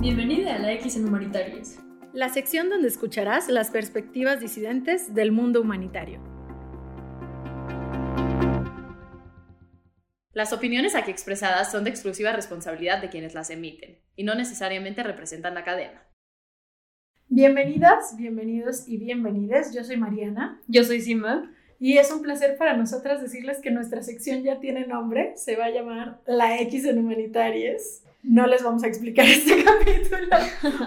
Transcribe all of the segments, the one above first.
Bienvenida a la X en Humanitarios. La sección donde escucharás las perspectivas disidentes del mundo humanitario. Las opiniones aquí expresadas son de exclusiva responsabilidad de quienes las emiten y no necesariamente representan la cadena. Bienvenidas, bienvenidos y bienvenides. Yo soy Mariana. Yo soy Sima. Y es un placer para nosotras decirles que nuestra sección ya tiene nombre. Se va a llamar La X en Humanitarias. No les vamos a explicar este capítulo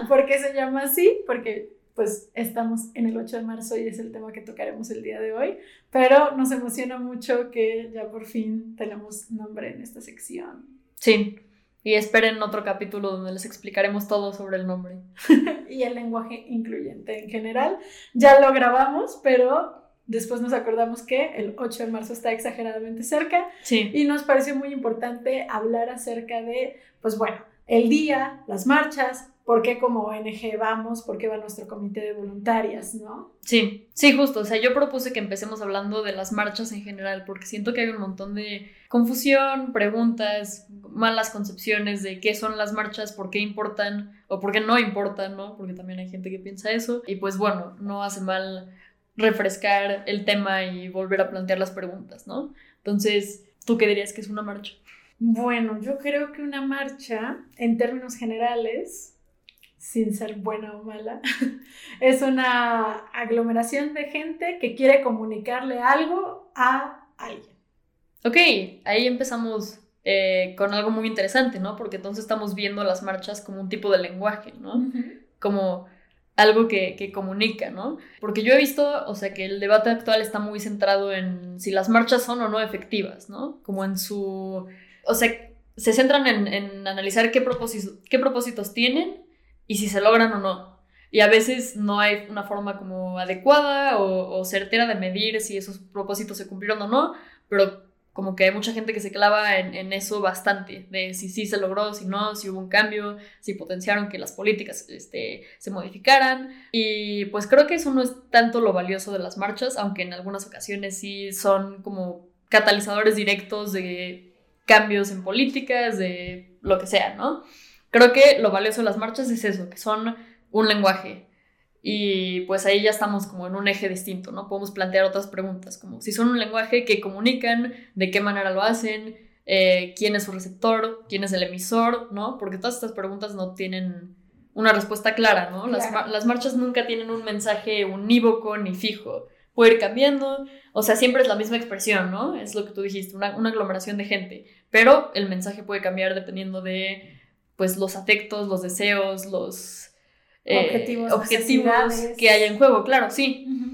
por qué se llama así, porque pues estamos en el 8 de marzo y es el tema que tocaremos el día de hoy, pero nos emociona mucho que ya por fin tenemos nombre en esta sección. Sí, y esperen otro capítulo donde les explicaremos todo sobre el nombre. y el lenguaje incluyente en general. Ya lo grabamos, pero después nos acordamos que el 8 de marzo está exageradamente cerca. Sí. Y nos pareció muy importante hablar acerca de, pues bueno, el día, las marchas, por qué como ONG vamos, por qué va nuestro comité de voluntarias, ¿no? Sí, sí, justo. O sea, yo propuse que empecemos hablando de las marchas en general, porque siento que hay un montón de confusión, preguntas, malas concepciones de qué son las marchas, por qué importan o por qué no importan, ¿no? Porque también hay gente que piensa eso. Y pues bueno, no hace mal refrescar el tema y volver a plantear las preguntas, ¿no? Entonces, ¿tú qué dirías que es una marcha? Bueno, yo creo que una marcha, en términos generales, sin ser buena o mala, es una aglomeración de gente que quiere comunicarle algo a alguien. Ok, ahí empezamos eh, con algo muy interesante, ¿no? Porque entonces estamos viendo las marchas como un tipo de lenguaje, ¿no? Como algo que, que, comunica, ¿no? Porque yo he visto, o sea, que el debate actual está muy centrado en si las marchas son o no efectivas, ¿no? Como en su... O sea, se centran en, en analizar qué propósitos, qué propósitos tienen y si se logran o no. Y a veces no hay una forma como adecuada o certera de medir si esos propósitos se cumplieron o no, pero como que hay mucha gente que se clava en, en, eso bastante, de si sí se logró, si no, si hubo un cambio, si potenciaron que las políticas este, se modificaran. Y pues creo que eso no es tanto lo valioso de las marchas, aunque en algunas ocasiones sí son como catalizadores directos de cambios en políticas, de lo que sea, ¿no? Creo que lo valioso de las marchas es eso, que son un lenguaje, y pues ahí ya estamos como en un eje distinto, ¿no? Podemos plantear otras preguntas, como si son un lenguaje que comunican, de qué manera lo hacen, eh, quién es su receptor, quién es el emisor, ¿no? Porque todas estas preguntas no tienen una respuesta clara, ¿no? Las, Claro. las marchas nunca tienen un mensaje unívoco ni fijo. Puede ir cambiando, o sea, siempre es la misma expresión, ¿no? Es lo que tú dijiste, una, una aglomeración de gente, pero el mensaje puede cambiar dependiendo de, pues, los afectos, los deseos, los eh, Objetivos, que hay en juego, claro, sí. ¿Quieres, al-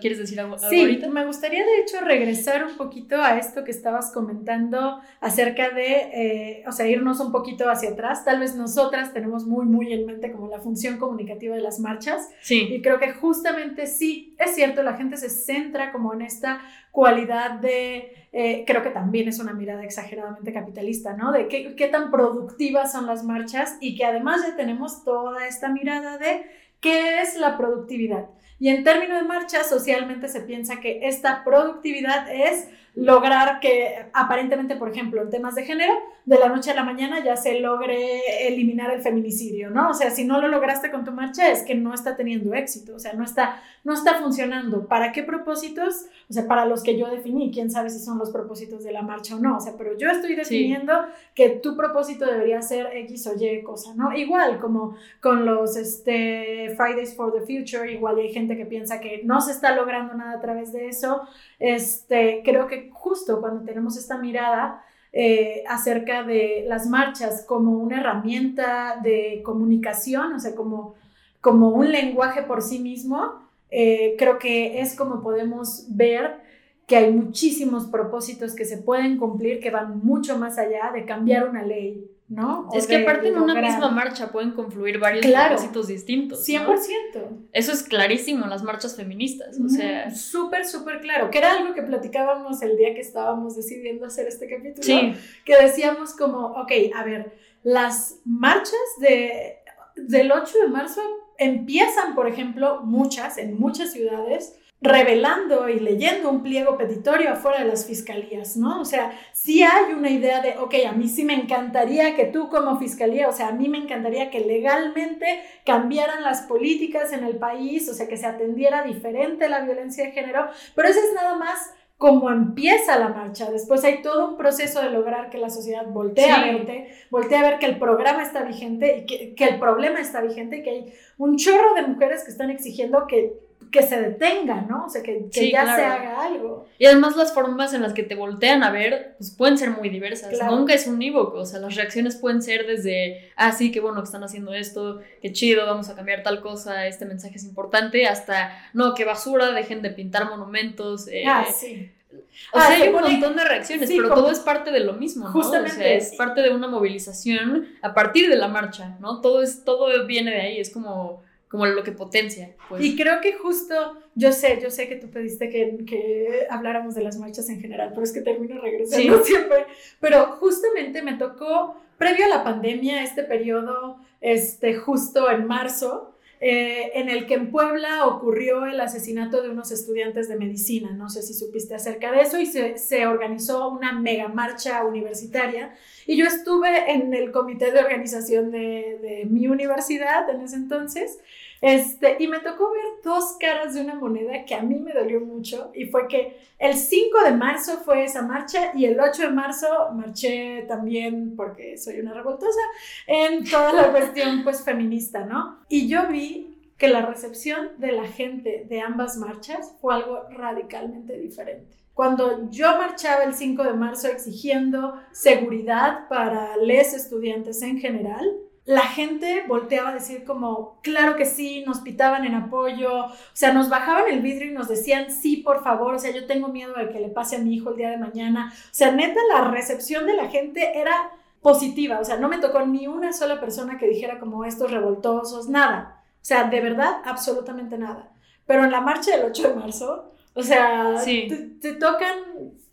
¿quieres decir algo, algo Sí, ahorita? me gustaría de hecho regresar un poquito a esto que estabas comentando acerca de, eh, o sea, irnos un poquito hacia atrás. Tal vez nosotras tenemos muy, muy en mente como la función comunicativa de las marchas Sí, y creo que justamente sí, es cierto, la gente se centra como en esta cualidad de, eh, creo que también es una mirada exageradamente capitalista, ¿no? De qué, qué tan productivas son las marchas y que además ya tenemos toda esta mirada de qué es la productividad. Y en términos de marcha, socialmente se piensa que esta productividad es lograr que aparentemente, por ejemplo, en temas de género, de la noche a la mañana ya se logre eliminar el feminicidio, ¿no? O sea, si no lo lograste con tu marcha es que no está teniendo éxito, o sea, no está, no está funcionando. ¿Para qué propósitos? O sea, para los que yo definí, quién sabe si son los propósitos de la marcha o no, o sea, pero yo estoy definiendo que tu propósito debería ser X o Y cosa, ¿no? Igual como con los este, Fridays for the Future, igual hay gente que piensa que no se está logrando nada a través de eso. Este, creo que justo cuando tenemos esta mirada eh, acerca de las marchas como una herramienta de comunicación, o sea, como, como un lenguaje por sí mismo, eh, creo que es como podemos ver que hay muchísimos propósitos que se pueden cumplir que van mucho más allá de cambiar una ley, ¿no? O es que de aparte en una lograr- misma marcha pueden confluir varios Claro. propósitos distintos. 100%. ¿no? Eso es clarísimo en las marchas feministas, o sea, Mm, súper, súper claro, que era algo que platicábamos el día que estábamos decidiendo hacer este capítulo, sí, que decíamos como, ok, a ver, las marchas de, del 8 de marzo empiezan, por ejemplo, muchas, en muchas ciudades, revelando y leyendo un pliego petitorio afuera de las fiscalías, ¿no? O sea, sí hay una idea de, ok, a mí sí me encantaría que tú como fiscalía, o sea, a mí me encantaría que legalmente cambiaran las políticas en el país, o sea, que se atendiera diferente la violencia de género, pero eso es nada más como empieza la marcha. Después hay todo un proceso de lograr que la sociedad voltee a verte, voltee a ver que el programa está vigente y que, que el problema está vigente y que hay un chorro de mujeres que están exigiendo que que se detenga, ¿no? O sea, que, ya se haga algo. Y además las formas en las que te voltean a ver, pues pueden ser muy diversas. Nunca es unívoco, o sea, las reacciones pueden ser desde, ah, sí, qué bueno que están haciendo esto, qué chido, vamos a cambiar tal cosa, este mensaje es importante, hasta, no, qué basura, dejen de pintar monumentos. Eh, ah, sí. O sea, ah, hay un montón de reacciones, pero todo es parte de lo mismo, ¿no? Justamente. es parte de una movilización a partir de la marcha, ¿no? Todo, es, todo viene de ahí, es como como lo que potencia. Pues. Y creo que justo, yo sé, yo sé que tú pediste que, que habláramos de las marchas en general, pero es que termino regresando siempre. Pero justamente me tocó, previo a la pandemia, este periodo, este, justo en marzo, eh, en el que en Puebla ocurrió el asesinato de unos estudiantes de medicina. No sé si supiste acerca de eso y se, organizó una mega marcha universitaria. Y yo estuve en el comité de organización de, de mi universidad en ese entonces. Este, y me tocó ver dos caras de una moneda que a mí me dolió mucho y fue que el 5 de marzo fue esa marcha y el 8 de marzo marché también porque soy una revoltosa en toda la cuestión pues feminista, ¿no? Y yo vi que la recepción de la gente de ambas marchas fue algo radicalmente diferente. Cuando yo marchaba el 5 de marzo exigiendo seguridad para les estudiantes en general, la gente volteaba a decir como, claro que sí, nos pitaban en apoyo, o sea, nos bajaban el vidrio y nos decían, sí, por favor, o sea, yo tengo miedo de que le pase a mi hijo el día de mañana. O sea, neta, la recepción de la gente era positiva, o sea, no me tocó ni una sola persona que dijera como estos revoltosos, nada. O sea, de verdad, absolutamente nada. Pero en la marcha del 8 de marzo, o sea, te tocan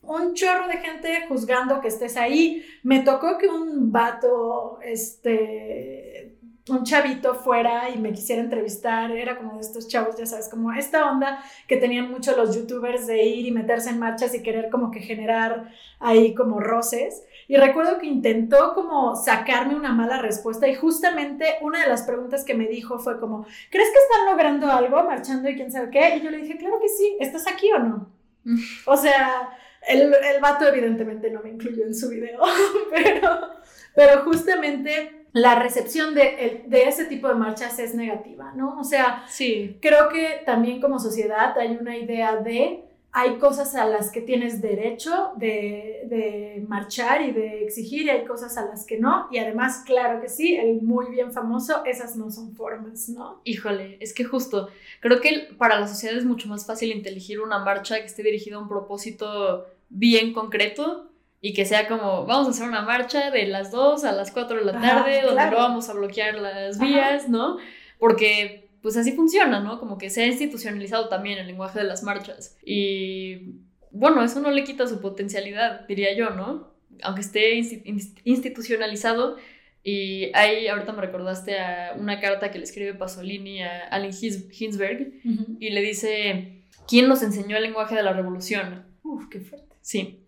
un chorro de gente juzgando que estés ahí. Me tocó que un vato, este, un chavito fuera y me quisiera entrevistar. Era como de estos chavos, ya sabes, como esta onda que tenían mucho los youtubers de ir y meterse en marchas y querer como que generar ahí como roces. Y recuerdo que intentó como sacarme una mala respuesta y justamente una de las preguntas que me dijo fue como, ¿crees que están logrando algo marchando y quién sabe qué? Y yo le dije, claro que sí, ¿estás aquí o no? o sea, el, el vato evidentemente no me incluyó en su video, pero, pero justamente la recepción de, de, ese tipo de marchas es negativa, ¿no? O sea, sí. creo que también como sociedad hay una idea de hay cosas a las que tienes derecho de, de, marchar y de exigir y hay cosas a las que no. Y además, claro que sí, el muy bien famoso, esas no son formas, ¿no? Híjole, es que justo, creo que para la sociedad es mucho más fácil inteligir una marcha que esté dirigida a un propósito bien concreto y que sea como, vamos a hacer una marcha de las 2 a las 4 de la tarde, donde no vamos a bloquear las vías, ¿no? Porque pues así funciona, ¿no? Como que se ha institucionalizado también el lenguaje de las marchas. Y bueno, eso no le quita su potencialidad, diría yo, ¿no? Aunque esté institucionalizado. Y ahí ahorita me recordaste a una carta que le escribe Pasolini a Allen Hinsberg y le dice, ¿quién nos enseñó el lenguaje de la revolución? Uf, qué fuerte. Sí.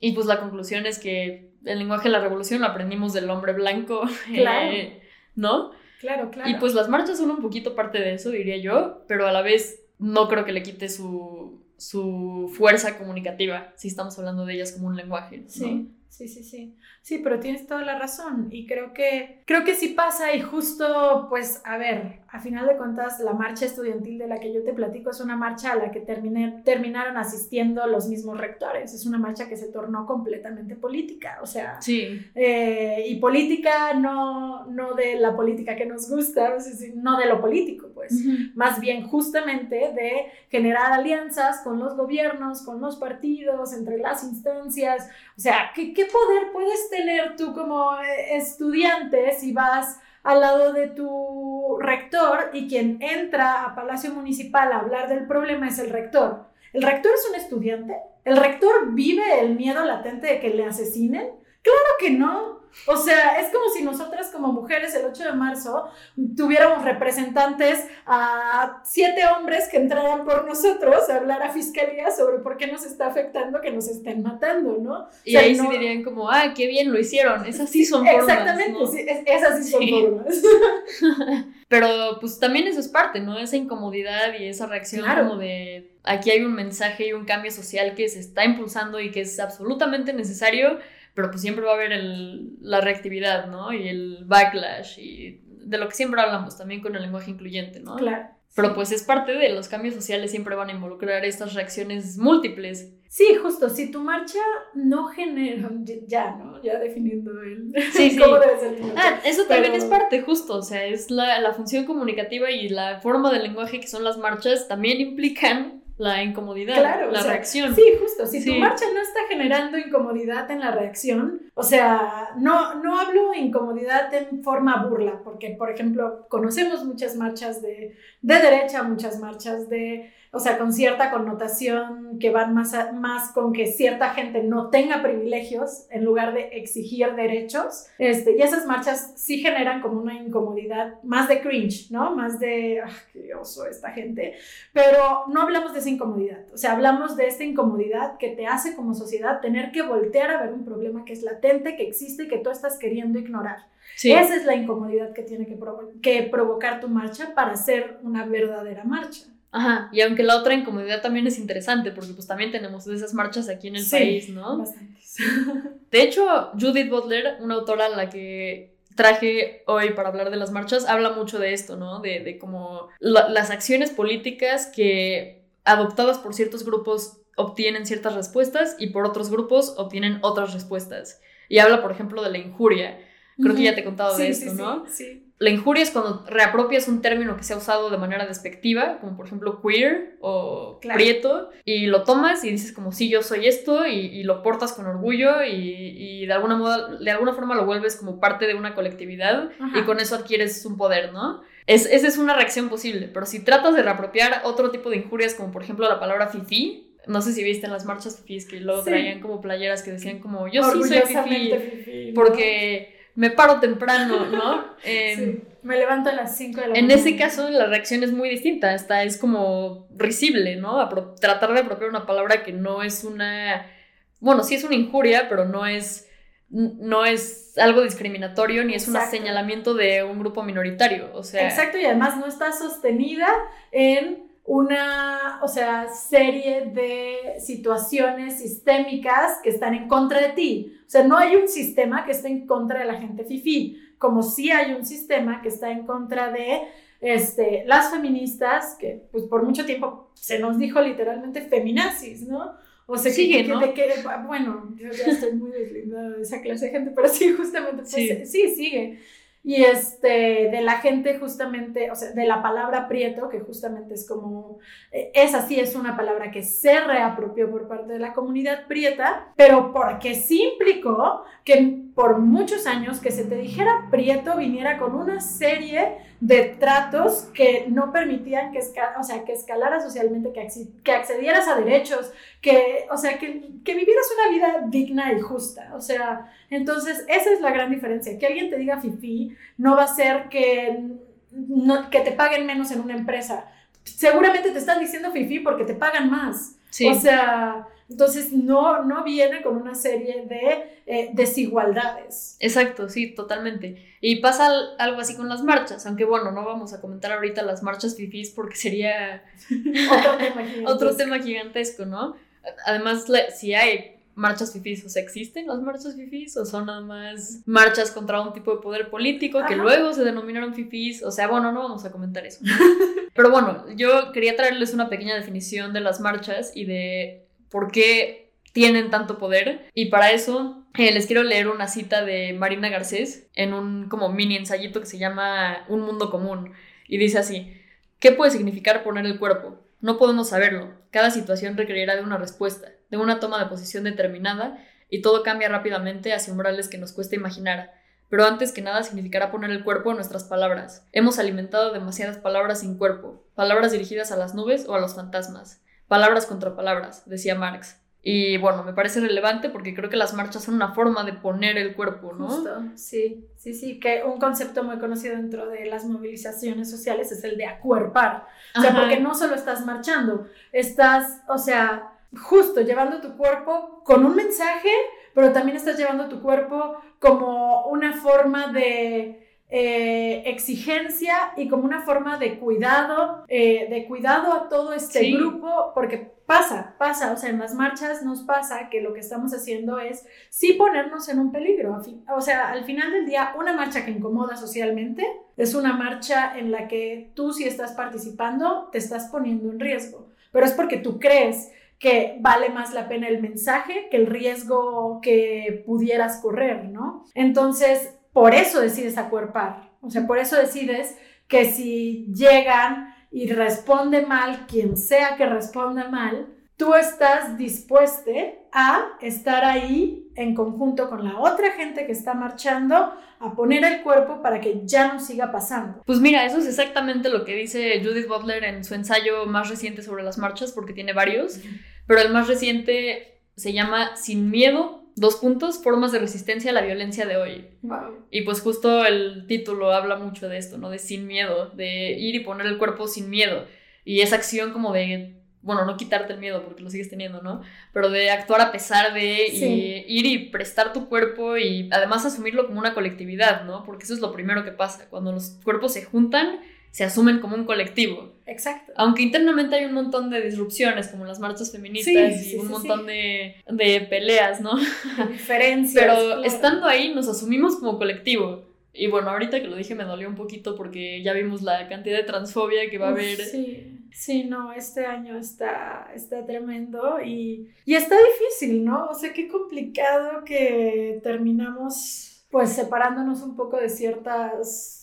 y pues la conclusión es que el lenguaje de la revolución lo aprendimos del hombre blanco, claro. ¿no? Claro, claro. Y pues las marchas son un poquito parte de eso, diría yo, pero a la vez no creo que le quite su, su fuerza comunicativa si estamos hablando de ellas como un lenguaje. Sí, sí, sí, sí. Sí, pero tienes toda la razón. Y creo que creo que sí pasa y justo pues a ver, a final de cuentas la marcha estudiantil de la que yo te platico es una marcha a la que terminé, terminaron asistiendo los mismos rectores, es una marcha que se tornó completamente política, o sea, sí. Eh, y política no, no de la política que nos gusta, no de lo político, pues, más bien justamente de generar alianzas con los gobiernos, con los partidos, entre las instancias, o sea, ¿qué, qué poder puedes tener tú como eh, estudiante si vas al lado de tu rector y quien entra a Palacio Municipal a hablar del problema es el rector? ¿El rector es un estudiante? ¿El rector vive el miedo latente de que le asesinen? Claro que no. O sea, es como si nosotras como mujeres el 8 de marzo tuviéramos representantes a siete hombres que entraran por nosotros a hablar a fiscalía sobre por qué nos está afectando que nos estén matando, ¿no? Y ahí sí dirían como, ah, qué bien lo hicieron, esas sí son formas. Exactamente, sí, esas sí son formas. Pero pues también eso es parte, ¿no? Esa incomodidad y esa reacción como de aquí hay un mensaje y un cambio social que se está impulsando y que es absolutamente necesario, pero pues siempre va a haber el, la reactividad, ¿no? Y el backlash y de lo que siempre hablamos también con el lenguaje incluyente, ¿no? Claro. Pero pues es parte de los cambios sociales, siempre van a involucrar estas reacciones múltiples. Sí, justo, si tu marcha no genera, ya, ¿no? Ya definiendo el sí, cómo debe ser tu marcha. Ah, eso también es parte, justo, o sea, es la, la función comunicativa y la forma del lenguaje que son las marchas también implican la incomodidad, la reacción. Sí, justo. Si tu marcha no está generando incomodidad en la reacción, o sea, no, no hablo incomodidad en forma burla, porque, por ejemplo, conocemos muchas marchas de, de derecha, muchas marchas de o sea, con cierta connotación que van más, más con que cierta gente no tenga privilegios en lugar de exigir derechos. Este, y esas marchas sí generan como una incomodidad, más de cringe, ¿no? Más de, ¡ah, qué oso esta gente! Pero no hablamos de esa incomodidad, o sea, hablamos de esta incomodidad que te hace como sociedad tener que voltear a ver un problema que es latente, que existe y que tú estás queriendo ignorar. Esa es la incomodidad que tiene que, que provocar tu marcha para ser una verdadera marcha. Ajá, y aunque la otra incomodidad también es interesante, porque pues también tenemos esas marchas aquí en el país, ¿no? Bastantes. De hecho, Judith Butler, una autora a la que traje hoy para hablar de las marchas, habla mucho de esto, ¿no? De, de como las acciones políticas que adoptadas por ciertos grupos obtienen ciertas respuestas y por otros grupos obtienen otras respuestas. Y habla, por ejemplo, de la injuria. Creo que ya te he contado de esto, ¿no? Sí. La injuria es cuando reapropias un término que se ha usado de manera despectiva, como por ejemplo queer o prieto, y lo tomas y dices como sí, yo soy esto, y, lo portas con orgullo y, de, alguna moda, de alguna forma lo vuelves como parte de una colectividad y con eso adquieres un poder, ¿no? Es, esa es una reacción posible, pero si tratas de reapropiar otro tipo de injurias, como por ejemplo la palabra fifi, no sé si viste en las marchas fifís que luego traían como playeras que decían como yo sí soy fifi, porque me paro temprano, ¿no? Em, me levanto a las 5 de la mañana. En ese caso la reacción es muy distinta, hasta es como risible, ¿no? tratar de apropiar una palabra que no es una, bueno, sí es una injuria, pero no es, no es algo discriminatorio ni es un señalamiento de un grupo minoritario, o sea... Exacto, y además no está sostenida en una, o sea, serie de situaciones sistémicas que están en contra de ti. O sea, no hay un sistema que esté en contra de la gente fifi, como sí hay un sistema que está en contra de este, las feministas, que pues por mucho tiempo se nos dijo literalmente feminazis, ¿no? O sea, sigue, que, ¿no? bueno, yo ya estoy muy deslindada de esa clase de gente, pero sí, justamente, pues, sí, sí sigue y este, de la gente justamente, o sea, de la palabra prieto, que justamente es como, eh, esa sí es una palabra que se reapropió por parte de la comunidad prieta, pero porque sí implicó que por muchos años que se te dijera prieto viniera con una serie de tratos que no permitían que, o sea, que escalara socialmente, que, que accedieras a derechos, que, o sea, que, que vivieras una vida digna y justa. O sea, entonces esa es la gran diferencia. Que alguien te diga fifi no va a ser que, no, que te paguen menos en una empresa. Seguramente te están diciendo fifi porque te pagan más. O sea, entonces no, no viene con una serie de eh, desigualdades. Exacto, sí, totalmente. Y pasa algo así con las marchas, aunque bueno, no vamos a comentar ahorita las marchas fifís porque sería otro, tema gigantesco. otro tema gigantesco, ¿no? Además, si hay marchas fifís, o sea, ¿existen las marchas fifís o son nada más marchas contra un tipo de poder político que luego se denominaron fifís? O sea, bueno, no vamos a comentar eso. Pero bueno, yo quería traerles una pequeña definición de las marchas y de por qué tienen tanto poder. Y para eso eh, les quiero leer una cita de Marina Garcés en un como mini ensayito que se llama Un mundo común. Y dice así, ¿qué puede significar poner el cuerpo? No podemos saberlo. Cada situación requerirá de una respuesta, de una toma de posición determinada, y todo cambia rápidamente hacia umbrales que nos cuesta imaginar. Pero antes que nada significará poner el cuerpo en nuestras palabras. Hemos alimentado demasiadas palabras sin cuerpo, palabras dirigidas a las nubes o a los fantasmas. Palabras contra palabras, decía Marx. Y bueno, me parece relevante porque creo que las marchas son una forma de poner el cuerpo, ¿no? Justo, sí, sí, sí, que un concepto muy conocido dentro de las movilizaciones sociales es el de acuerpar. O sea, porque no solo estás marchando, estás, o sea, justo llevando tu cuerpo con un mensaje, pero también estás llevando tu cuerpo como una forma de eh, exigencia y como una forma de cuidado, eh, de cuidado a todo este grupo, porque pasa, pasa, o sea, en las marchas nos pasa que lo que estamos haciendo es sí ponernos en un peligro. O sea, al final del día, una marcha que incomoda socialmente es una marcha en la que tú si estás participando te estás poniendo en riesgo, pero es porque tú crees que vale más la pena el mensaje que el riesgo que pudieras correr, ¿no? Entonces, por eso decides acuerpar, o sea, por eso decides que si llegan y responde mal, quien sea que responda mal, tú estás dispuesto a estar ahí en conjunto con la otra gente que está marchando a poner el cuerpo para que ya no siga pasando. Pues mira, eso es exactamente lo que dice Judith Butler en su ensayo más reciente sobre las marchas, porque tiene varios, pero el más reciente se llama Sin miedo dos puntos, formas de resistencia a la violencia de hoy. Y pues justo el título habla mucho de esto, ¿no? De sin miedo, de ir y poner el cuerpo sin miedo. Y esa acción como de, bueno, no quitarte el miedo porque lo sigues teniendo, ¿no? Pero de actuar a pesar de ir y prestar tu cuerpo y además asumirlo como una colectividad, ¿no? Porque eso es lo primero que pasa. Cuando los cuerpos se juntan, se asumen como un colectivo. Exacto. Aunque internamente hay un montón de disrupciones, como las marchas feministas y un montón de, de, peleas, ¿no? diferencias. Pero estando ahí nos asumimos como colectivo. Y bueno, ahorita que lo dije me dolió un poquito porque ya vimos la cantidad de transfobia que va a haber. Sí, sí, no, este año está, está tremendo y, y está difícil, ¿no? O sea, qué complicado que terminamos pues separándonos un poco de ciertas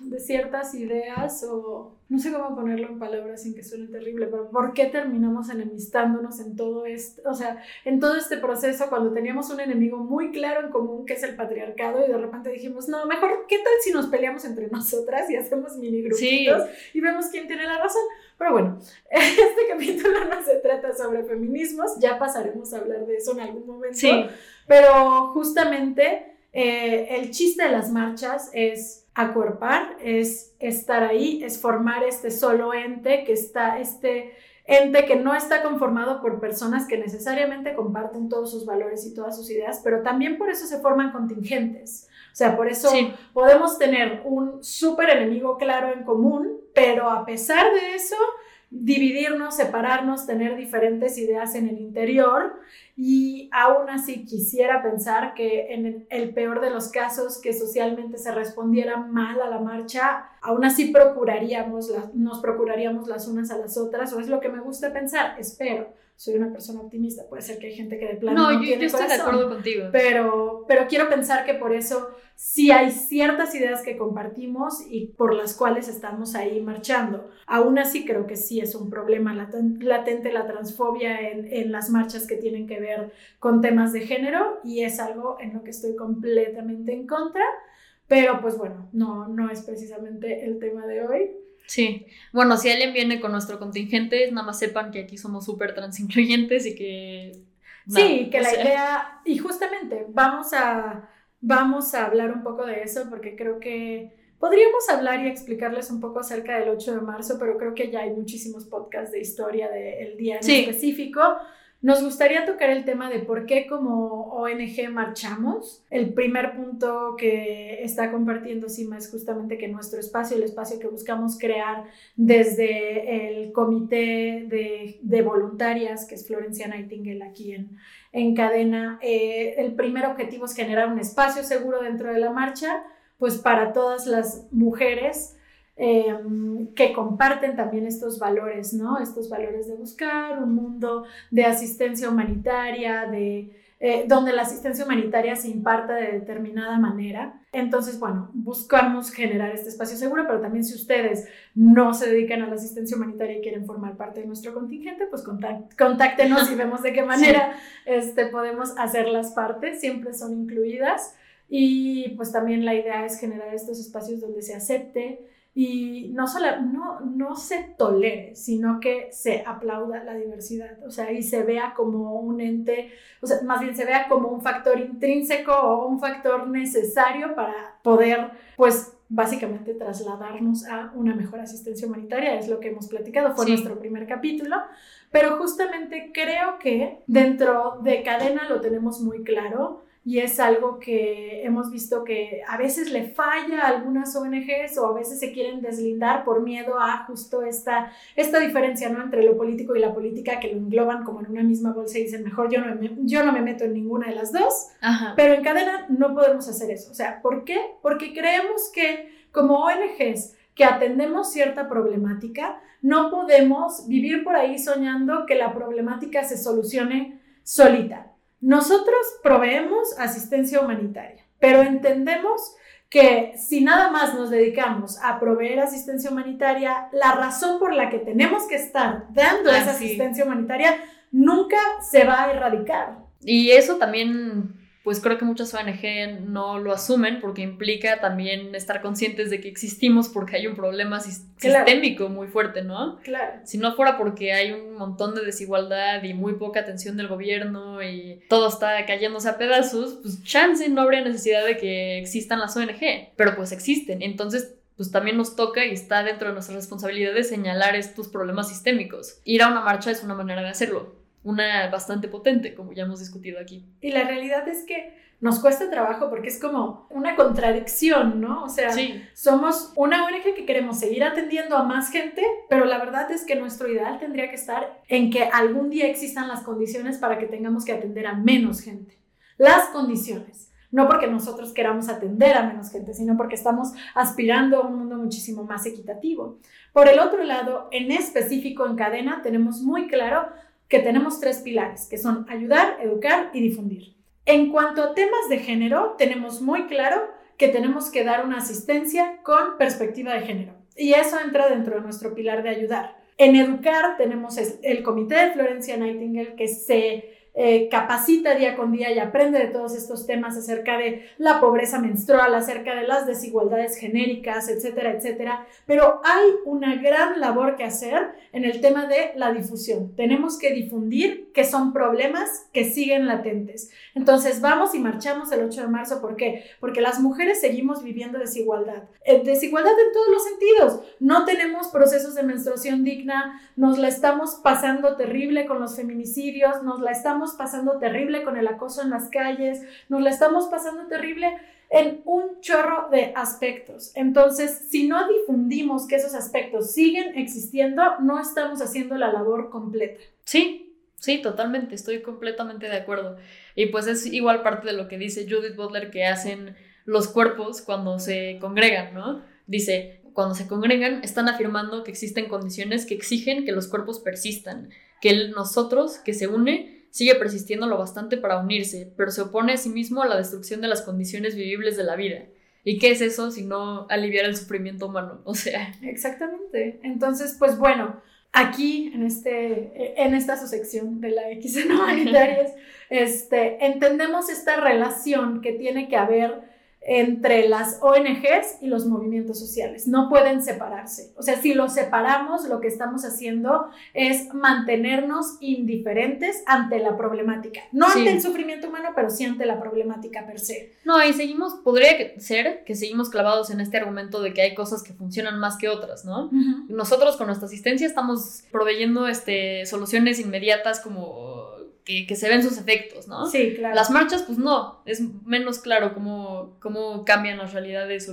de ciertas ideas o no sé cómo ponerlo en palabras sin que suene terrible, pero ¿por qué terminamos enemistándonos en todo esto? O sea, en todo este proceso cuando teníamos un enemigo muy claro en común que es el patriarcado y de repente dijimos, no, mejor, ¿qué tal si nos peleamos entre nosotras y hacemos mini grupitos y vemos quién tiene la razón? Pero bueno, este capítulo no se trata sobre feminismos, ya pasaremos a hablar de eso en algún momento, sí. pero justamente eh, el chiste de las marchas es acuerpar, es estar ahí, es formar este solo ente que está, este ente que no está conformado por personas que necesariamente comparten todos sus valores y todas sus ideas, pero también por eso se forman contingentes. O sea, por eso podemos tener un súper enemigo claro en común, pero a pesar de eso, dividirnos, separarnos, tener diferentes ideas en el interior. Y aún así quisiera pensar que en el peor de los casos que socialmente se respondiera mal a la marcha, aún así procuraríamos, nos procuraríamos las unas a las otras, o es lo que me gusta pensar, espero soy una persona optimista. Puede ser que hay gente que de plano no, no yo, yo estoy de acuerdo contigo. Pero, pero quiero pensar que por eso sí hay ciertas ideas que compartimos y por las cuales estamos ahí marchando. Aún así creo que sí es un problema latente la transfobia en, en las marchas que tienen que ver con temas de género y es algo en lo que estoy completamente en contra. Pero pues bueno, no, no es precisamente el tema de hoy. Sí, bueno, si alguien viene con nuestro contingente, nada más sepan que aquí somos súper transincluyentes y que... sí, que la idea, y justamente vamos a, vamos a hablar un poco de eso porque creo que podríamos hablar y explicarles un poco acerca del 8 de marzo, pero creo que ya hay muchísimos podcasts de historia del día en específico. Nos gustaría tocar el tema de por qué como ONG marchamos. El primer punto que está compartiendo Sima es justamente que nuestro espacio, el espacio que buscamos crear desde el comité de, voluntarias, que es Florencia Nightingale aquí en, en cadena, eh, el primer objetivo es generar un espacio seguro dentro de la marcha, pues para todas las mujeres Em, que comparten también estos valores, ¿no? Estos valores de buscar un mundo de asistencia humanitaria, de, eh, donde la asistencia humanitaria se imparta de determinada manera. Entonces, bueno, buscamos generar este espacio seguro, pero también si ustedes no se dedican a la asistencia humanitaria y quieren formar parte de nuestro contingente, pues contáctenos y vemos de qué manera este, podemos hacer las partes, siempre son incluidas. Y pues también la idea es generar estos espacios donde se acepte y no, solo, no, no se tolere, sino que se aplauda la diversidad, o sea, y se vea como un ente, o sea, más bien se vea como un factor intrínseco o un factor necesario para poder, pues, básicamente trasladarnos a una mejor asistencia humanitaria, es lo que hemos platicado, fue nuestro primer capítulo, pero justamente creo que dentro de cadena lo tenemos muy claro y es algo que hemos visto que a veces le falla a algunas ONGs o a veces se quieren deslindar por miedo a justo esta, esta diferencia ¿no? entre lo político y la política que lo engloban como en una misma bolsa y dicen mejor yo no me, yo no me meto en ninguna de las dos, pero en cadena no podemos hacer eso. O sea, ¿por qué? Porque creemos que como ONGs que atendemos cierta problemática, no podemos vivir por ahí soñando que la problemática se solucione solita nosotros proveemos asistencia humanitaria, pero entendemos que si nada más nos dedicamos a proveer asistencia humanitaria, la razón por la que tenemos que estar dando esa asistencia humanitaria nunca se va a erradicar. Y eso también pues creo que muchas ONG no lo asumen porque implica también estar conscientes de que existimos porque hay un problema sistémico muy fuerte, ¿no? Claro. Si no fuera porque hay un montón de desigualdad y muy poca atención del gobierno y todo está cayéndose a pedazos, pues chance no habría necesidad de que existan las ONG, pero pues existen. Entonces, pues también nos toca y está dentro de nuestra responsabilidad de señalar estos problemas sistémicos. Ir a una marcha es una manera de hacerlo una bastante potente, como ya hemos discutido aquí. Y la realidad es que nos cuesta trabajo porque es como una contradicción, ¿no? O sea, somos una ONG que queremos seguir atendiendo a más gente, pero la verdad es que nuestro ideal tendría que estar en que algún día existan las condiciones para que tengamos que atender a menos gente. Las condiciones. No porque nosotros queramos atender a menos gente, sino porque estamos aspirando a un mundo muchísimo más equitativo. Por el otro lado, en específico en cadena, tenemos muy claro que tenemos tres pilares, que son ayudar, educar y difundir. En cuanto a temas de género, tenemos muy claro que tenemos que dar una asistencia con perspectiva de género. Y eso entra dentro de nuestro pilar de ayudar. En educar tenemos el comité de Florencia Nightingale que se eh, capacita día con día y aprende de todos estos temas acerca de la pobreza menstrual, acerca de las desigualdades genéricas, etcétera, etcétera. Pero hay una gran labor que hacer en el tema de la difusión. Tenemos que difundir que son problemas que siguen latentes. Entonces vamos y marchamos el 8 de marzo. ¿Por qué? Porque las mujeres seguimos viviendo desigualdad. Eh, desigualdad en todos los sentidos. No tenemos procesos de menstruación digna, nos la estamos pasando terrible con los feminicidios, nos la estamos pasando terrible con el acoso en las calles, nos la estamos pasando terrible en un chorro de aspectos. Entonces, si no difundimos que esos aspectos siguen existiendo, no estamos haciendo la labor completa. Sí, sí, totalmente, estoy completamente de acuerdo. Y pues es igual parte de lo que dice Judith Butler que hacen los cuerpos cuando se congregan, ¿no? Dice, cuando se congregan, están afirmando que existen condiciones que exigen que los cuerpos persistan, que el nosotros que se une sigue persistiendo lo bastante para unirse, pero se opone a sí mismo a la destrucción de las condiciones vivibles de la vida. ¿Y qué es eso si no aliviar el sufrimiento humano? O sea. Exactamente. Entonces, pues bueno, aquí en, este, en esta subsección de la X en humanitarias, este, entendemos esta relación que tiene que haber entre las ONGs y los movimientos sociales. No pueden separarse. O sea, si los separamos, lo que estamos haciendo es mantenernos indiferentes ante la problemática. No ante el sufrimiento humano, pero sí ante la problemática per se. No, y seguimos, podría ser que seguimos clavados en este argumento de que hay cosas que funcionan más que otras, ¿no? Nosotros con nuestra asistencia estamos proveyendo este, soluciones inmediatas como que, se ven sus efectos, ¿no? Sí, claro. Las marchas, pues no, es menos claro cómo, cómo cambian las realidades.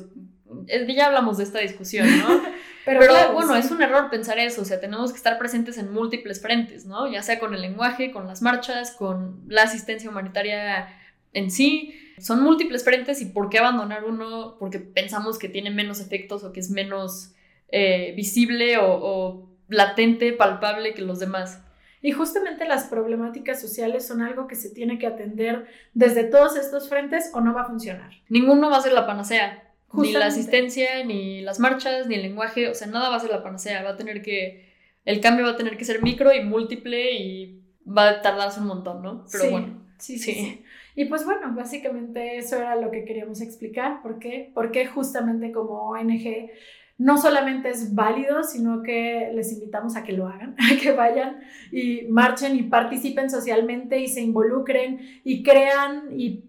Eh, ya hablamos de esta discusión, ¿no? Pero, bueno, es un error pensar eso, o sea, tenemos que estar presentes en múltiples frentes, ¿no? Ya sea con el lenguaje, con las marchas, con la asistencia humanitaria en sí. Son múltiples frentes y ¿por qué abandonar uno? Porque pensamos que tiene menos efectos o que es menos eh, visible o latente, palpable que los demás. Y justamente las problemáticas sociales son algo que se tiene que atender desde todos estos frentes o no va a funcionar. Ninguno va a ser la panacea. Ni la asistencia, ni las marchas, ni el lenguaje, o sea, nada va a ser la panacea. Va a tener que, el cambio va a tener que ser micro y múltiple y va a tardarse un montón, ¿no? Pero bueno. Sí, sí, Y pues bueno, básicamente eso era lo que queríamos explicar. ¿Por qué? Porque justamente como ONG no solamente es válido, sino que les invitamos a que lo hagan, a que vayan y marchen y participen socialmente y se involucren y crean y,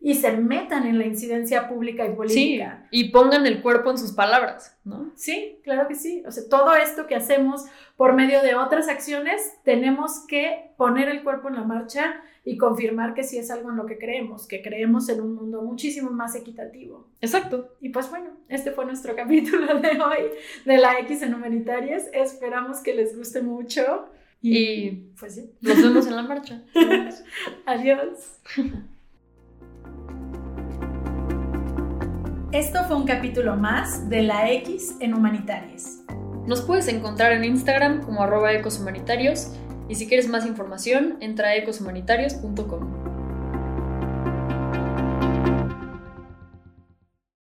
y, se metan en la incidencia pública y política. Sí, y pongan el cuerpo en sus palabras, ¿no? Sí, claro que sí. O sea, todo esto que hacemos por medio de otras acciones, tenemos que poner el cuerpo en la marcha y confirmar que sí es algo en lo que creemos, que creemos en un mundo muchísimo más equitativo. Exacto. Y pues bueno, este fue nuestro capítulo de hoy de la X en Humanitarias. Esperamos que les guste mucho. Y, pues sí, nos vemos en la marcha. Adiós. Esto fue un capítulo más de la X en Humanitarias. Nos puedes encontrar en Instagram como arroba ecoshumanitarios y si quieres más información, entra a ecoshumanitarios.com.